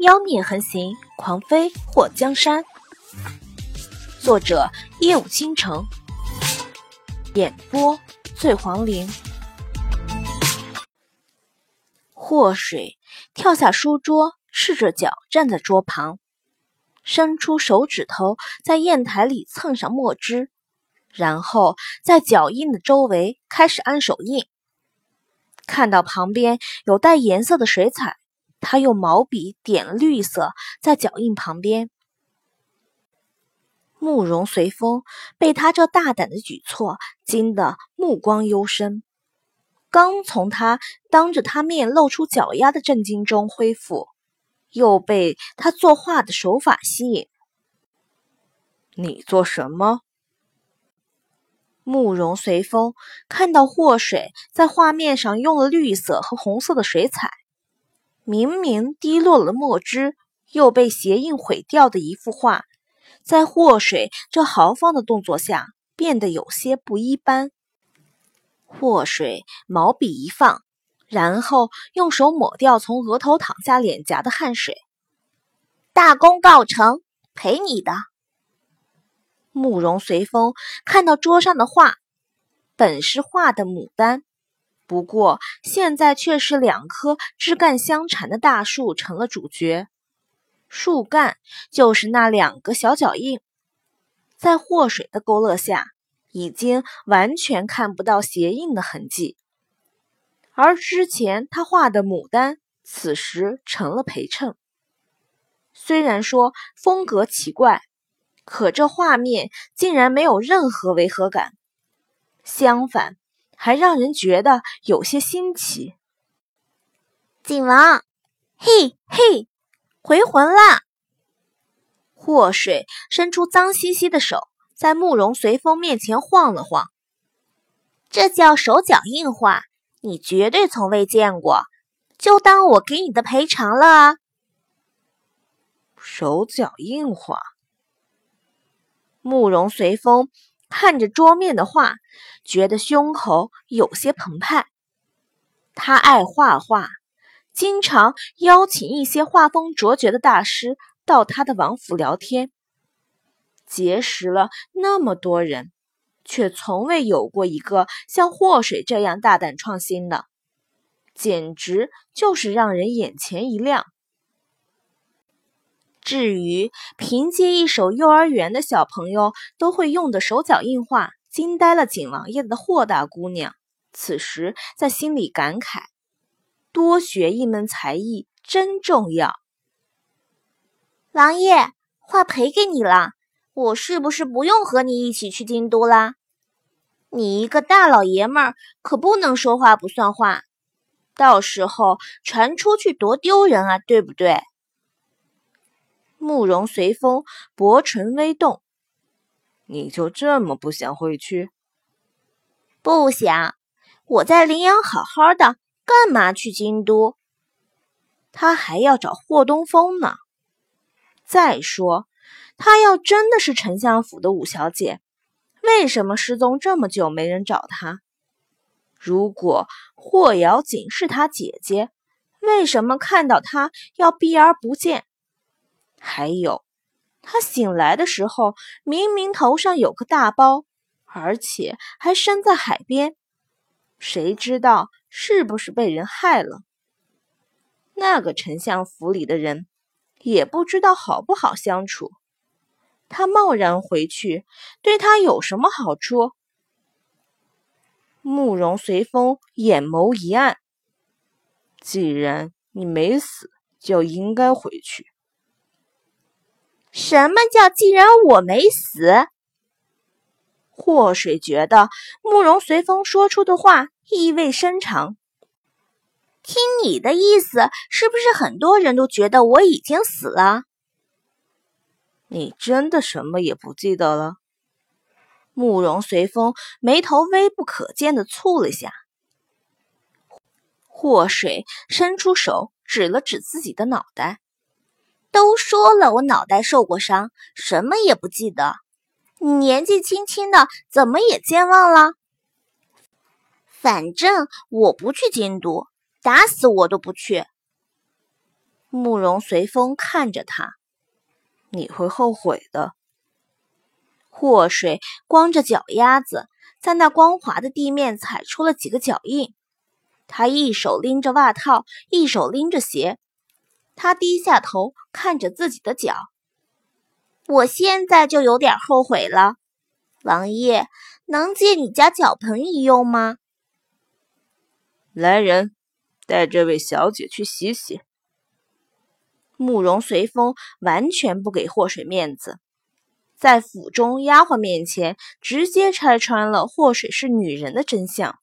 妖孽横行，狂飞祸江山。作者：夜舞倾城，演播：醉黄林。祸水跳下书桌，赤着脚站在桌旁，伸出手指头在砚台里蹭上墨汁，然后在脚印的周围开始按手印。看到旁边有带颜色的水彩，他用毛笔点了绿色，在脚印旁边。慕容随风被他这大胆的举措惊得目光幽深，刚从他当着他面露出脚丫的震惊中恢复，又被他作画的手法吸引。你做什么？慕容随风看到祸水在画面上用了绿色和红色的水彩，明明滴落了墨汁，又被鞋印毁掉的一幅画，在祸水这豪放的动作下变得有些不一般。祸水毛笔一放，然后用手抹掉从额头淌下脸颊的汗水。大功告成，赔你的。慕容随风看到桌上的画，本是画的牡丹，不过现在却是两棵枝干相缠的大树成了主角，树干就是那两个小脚印，在祸水的勾勒下，已经完全看不到鞋印的痕迹，而之前他画的牡丹，此时成了陪衬。虽然说风格奇怪。可这画面竟然没有任何违和感，相反，还让人觉得有些新奇。景王，嘿嘿，回魂啦！祸水伸出脏兮兮的手，在慕容随风面前晃了晃。这叫手脚硬化，你绝对从未见过，就当我给你的赔偿了啊！手脚硬化。慕容随风看着桌面的画，觉得胸口有些澎湃。他爱画画，经常邀请一些画风卓绝的大师到他的王府聊天，结识了那么多人，却从未有过一个像祸水这样大胆创新的，简直就是让人眼前一亮。至于凭借一手幼儿园的小朋友都会用的手脚印画，惊呆了景王爷的霍大姑娘，此时在心里感慨：多学一门才艺真重要。王爷，画赔给你了，我是不是不用和你一起去京都啦？你一个大老爷们儿，可不能说话不算话，到时候传出去多丢人啊，对不对？慕容随风薄唇微动，你就这么不想回去？不想，我在临阳好好的，干嘛去京都？他还要找霍东风呢。再说，他要真的是丞相府的五小姐，为什么失踪这么久没人找他？如果霍瑶锦是他姐姐，为什么看到他要避而不见？还有，他醒来的时候，明明头上有个大包，而且还身在海边，谁知道是不是被人害了？那个丞相府里的人，也不知道好不好相处。他贸然回去，对他有什么好处？慕容随风眼眸一暗，既然你没死，就应该回去。什么叫既然我没死？祸水觉得慕容随风说出的话意味深长。听你的意思，是不是很多人都觉得我已经死了？你真的什么也不记得了？慕容随风眉头微不可见的蹙了下。祸水伸出手指了指自己的脑袋。都说了，我脑袋受过伤，什么也不记得。你年纪轻轻的，怎么也健忘了？反正我不去京都，打死我都不去。慕容随风看着他：“你会后悔的。”祸水光着脚丫子，在那光滑的地面踩出了几个脚印。他一手拎着袜套，一手拎着鞋。他低下头看着自己的脚。我现在就有点后悔了。王爷，能借你家脚盆一用吗？来人，带这位小姐去洗洗。慕容随风完全不给祸水面子，在府中丫鬟面前直接拆穿了祸水是女人的真相。